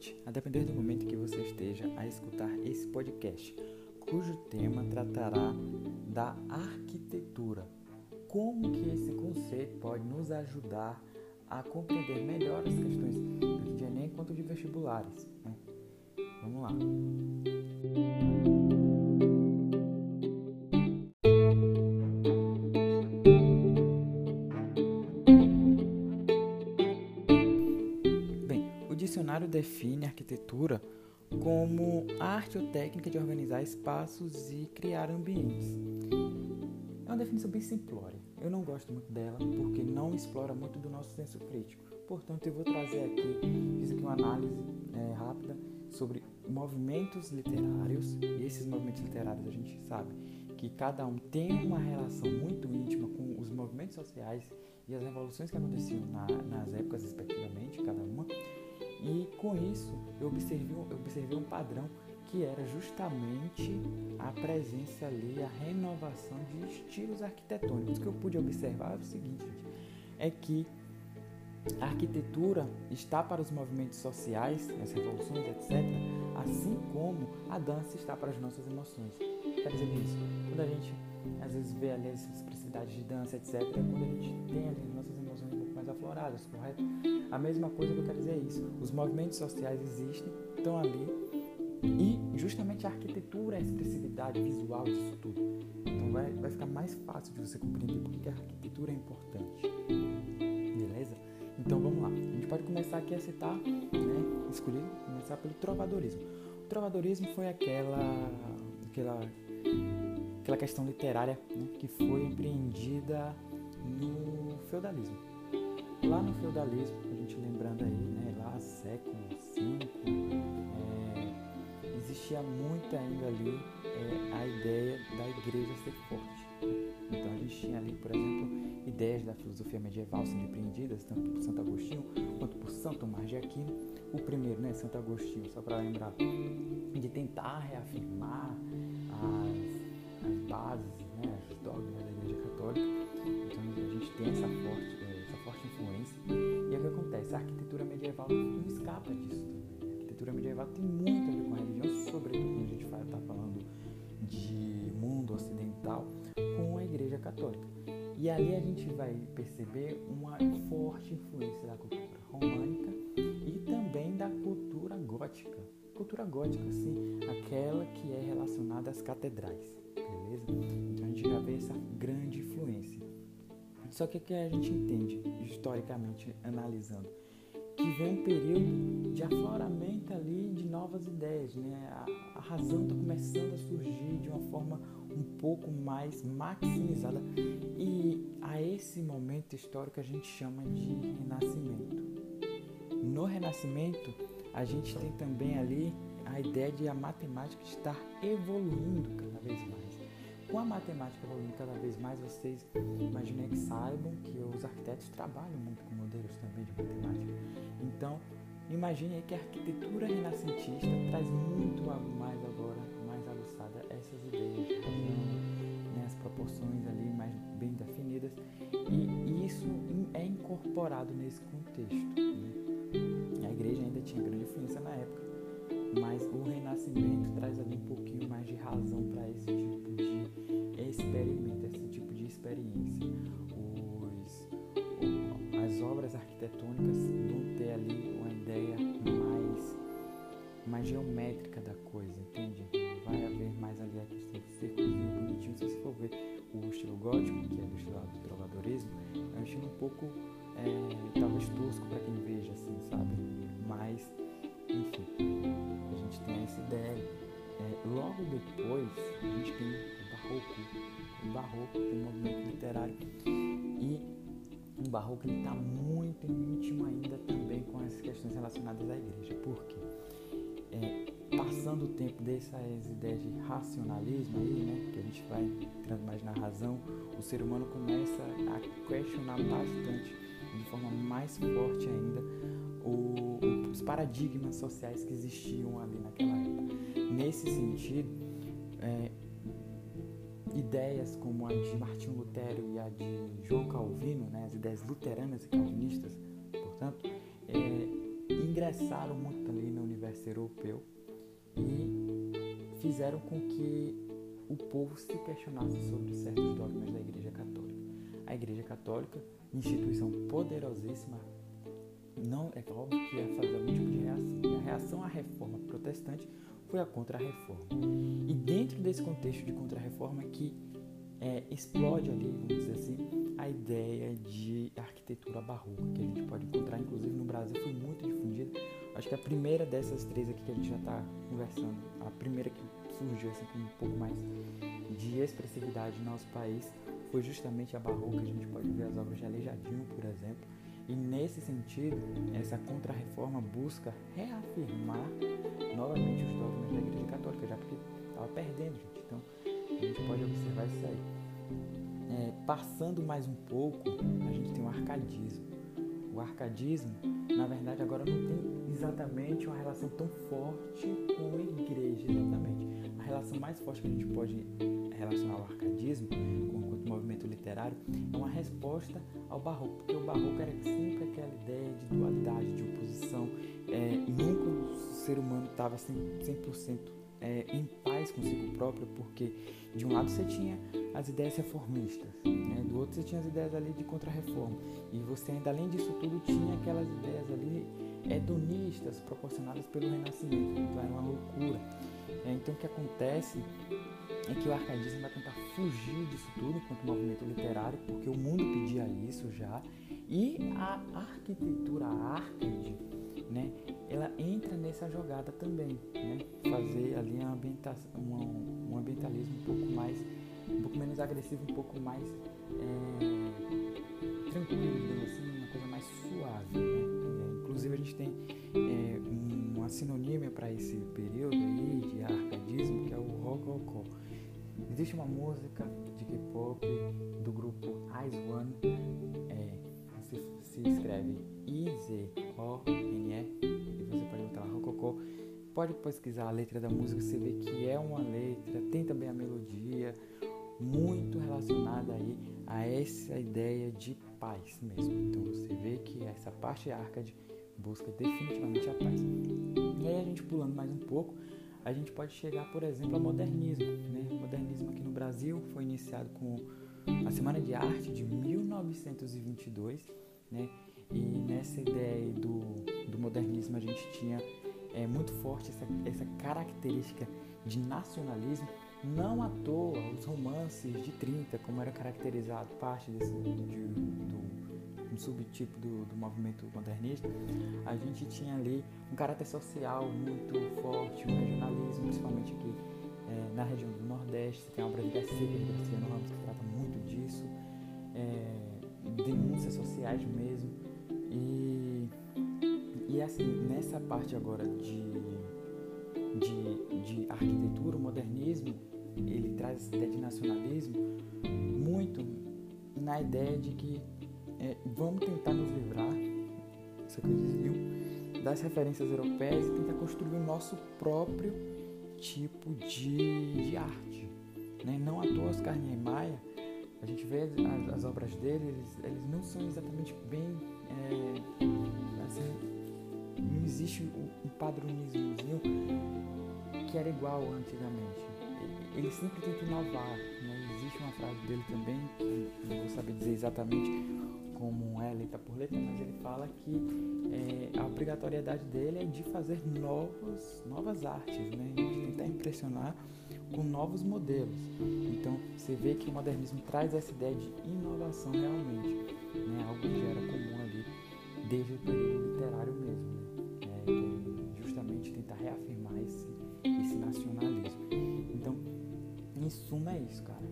noite, a depender do momento que você esteja a escutar esse podcast, cujo tema tratará da arquitetura. Como que esse conceito pode nos ajudar a compreender melhor as questões tanto de Enem quanto de vestibulares. Né? Vamos lá. Dicionário define a arquitetura como arte ou técnica de organizar espaços e criar ambientes. É uma definição bem simplória. Eu não gosto muito dela porque não explora muito do nosso senso crítico. Portanto, eu vou trazer aqui, fiz aqui uma análise é, rápida sobre movimentos literários. E esses movimentos literários a gente sabe que cada um tem uma relação muito íntima com os movimentos sociais e as revoluções que aconteciam na, nas épocas respectivamente, cada uma. E com isso eu observei, eu observei um padrão que era justamente a presença ali, a renovação de estilos arquitetônicos. O que eu pude observar é o seguinte, é que a arquitetura está para os movimentos sociais, as revoluções, etc., assim como a dança está para as nossas emoções. Quer dizer isso, quando a gente às vezes vê ali as expressividades de dança, etc., é quando a gente tem ali as nossas emoções mais afloradas, correto? A mesma coisa que eu quero dizer é isso. Os movimentos sociais existem, estão ali, e justamente a arquitetura, a expressividade visual disso tudo. Então vai, vai ficar mais fácil de você compreender porque a arquitetura é importante. Beleza? Então vamos lá. A gente pode começar aqui a citar, né, escolher, começar pelo trovadorismo. O trovadorismo foi aquela, aquela aquela questão literária né, que foi empreendida no feudalismo. Lá no feudalismo, a gente lembrando aí, né, lá século V, é, existia muito ainda ali é, a ideia da igreja ser forte. Então a gente tinha ali, por exemplo, ideias da filosofia medieval sendo empreendidas tanto por Santo Agostinho quanto por Santo Tomás de Aquino. O primeiro, né, Santo Agostinho, só para lembrar, de tentar reafirmar as as bases, né, os dogmas escapa disso também. A arquitetura medieval tem muito a ver com a religião, sobretudo quando a gente está falando de mundo ocidental, com a Igreja Católica. E ali a gente vai perceber uma forte influência da cultura românica e também da cultura gótica. Cultura gótica, sim, aquela que é relacionada às catedrais beleza? Então a gente já vê essa grande influência. Só que o que a gente entende, historicamente analisando, vem um período de afloramento ali de novas ideias, né? A, a razão está começando a surgir de uma forma um pouco mais maximizada e a esse momento histórico a gente chama de renascimento. No renascimento a gente tem também ali a ideia de a matemática estar evoluindo cada vez mais com a matemática evoluindo cada vez mais, vocês imaginei que saibam que os arquitetos trabalham muito com modelos também de matemática. Então, imagine aí que a arquitetura renascentista traz muito mais agora, mais aguçada essas ideias, né, as proporções ali mais bem definidas, e isso é incorporado nesse contexto. Né? A igreja ainda tinha grande influência na época, mas o renascimento traz ali um pouquinho mais de razão para esse tipo de pouco, é, talvez tosco para quem veja assim, sabe? Mas, enfim, a gente tem essa ideia. É, logo depois, a gente tem barroco, o barroco, o movimento literário. E o barroco está muito íntimo ainda também tempo dessas ideias de racionalismo aí, né, que a gente vai entrando mais na razão, o ser humano começa a questionar bastante, de forma mais forte ainda, o, os paradigmas sociais que existiam ali naquela época. Nesse sentido, é, ideias como a de Martinho Lutero e a de João Calvino, né, as ideias luteranas e calvinistas, portanto, é, ingressaram muito ali universidade universo europeu e fizeram com que o povo se questionasse sobre certos dogmas da Igreja Católica. A Igreja Católica, instituição poderosíssima, não é óbvio que ia fazer algum tipo de reação. E a reação à reforma protestante foi a contra-reforma. E dentro desse contexto de contra-reforma que é, explode ali, vamos dizer ideia de arquitetura barroca, que a gente pode encontrar, inclusive no Brasil, foi muito difundida. Acho que a primeira dessas três aqui que a gente já está conversando, a primeira que surgiu assim, com um pouco mais de expressividade no nosso país, foi justamente a barroca. A gente pode ver as obras de Aleijadinho, por exemplo. E nesse sentido, essa contra-reforma busca reafirmar novamente os dogmas da Igreja Católica, já porque estava perdendo, gente. Então, a gente pode observar isso aí. É, passando mais um pouco, a gente tem o arcadismo. O arcadismo, na verdade, agora não tem exatamente uma relação tão forte com a igreja, exatamente. A relação mais forte que a gente pode relacionar ao arcadismo, com o movimento literário, é uma resposta ao barroco, porque o barroco era sempre aquela ideia de dualidade, de oposição, é, nunca o ser humano estava 100%, 100% é, em paz consigo próprio, porque de um lado você tinha as ideias reformistas, né? do outro você tinha as ideias ali de contra-reforma, e você ainda além disso tudo tinha aquelas ideias ali hedonistas proporcionadas pelo Renascimento, então era uma loucura. É, então o que acontece é que o arcadismo vai tentar fugir disso tudo enquanto movimento literário, porque o mundo pedia isso já, e a arquitetura arcade né, ela entra nessa jogada também, né, fazer ali um, um ambientalismo um pouco mais, um pouco menos agressivo, um pouco mais é, tranquilo, assim, uma coisa mais suave, né? Inclusive a gente tem é, uma sinonímia para esse período aí de arcadismo que é o rococó. Existe uma música de K-pop do grupo Ice One, é, se, se escreve I-Z-O-N-E, e Pode pesquisar a letra da música, você vê que é uma letra, tem também a melodia, muito relacionada aí a essa ideia de paz mesmo. Então você vê que essa parte arcade busca definitivamente a paz. E aí a gente pulando mais um pouco, a gente pode chegar, por exemplo, ao modernismo. Né? O modernismo aqui no Brasil foi iniciado com a Semana de Arte de 1922, né? E nessa ideia do, do modernismo a gente tinha é, muito forte essa, essa característica de nacionalismo. Não à toa os romances de 30, como era caracterizado parte desse, de, do, subtipo do, do movimento modernista, a gente tinha ali um caráter social muito forte, um regionalismo, principalmente aqui é, na região do Nordeste. Tem a obra de Garcia, Garcia Ramos, que trata muito disso, é, denúncias sociais mesmo. E, e assim, nessa parte agora de, de, de arquitetura, o modernismo, ele traz essa ideia de nacionalismo muito na ideia de que é, vamos tentar nos livrar, isso que eles viu, das referências europeias e tentar construir o nosso próprio tipo de, de arte. Né? Não à toa Oscar Niemeyer, a gente vê as, as obras dele, eles, eles não são exatamente bem é, assim, existe um padronismozinho que era igual antigamente. Ele sempre tenta inovar. Né? Existe uma frase dele também, que não vou saber dizer exatamente como é letra por letra, mas ele fala que é, a obrigatoriedade dele é de fazer novos, novas artes, né? de tentar impressionar com novos modelos. Então você vê que o modernismo traz essa ideia de inovação realmente, né? algo que já era comum ali desde o período literário mesmo, né? Reafirmar esse, esse nacionalismo. Então, em suma é isso, cara.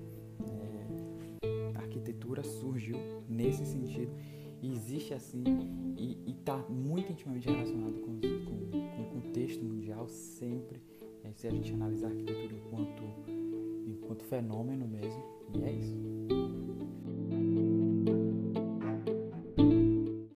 É, a arquitetura surgiu nesse sentido existe assim e está muito intimamente relacionado com, com, com, o contexto mundial sempre é, se a gente analisar a arquitetura enquanto enquanto fenômeno mesmo e é isso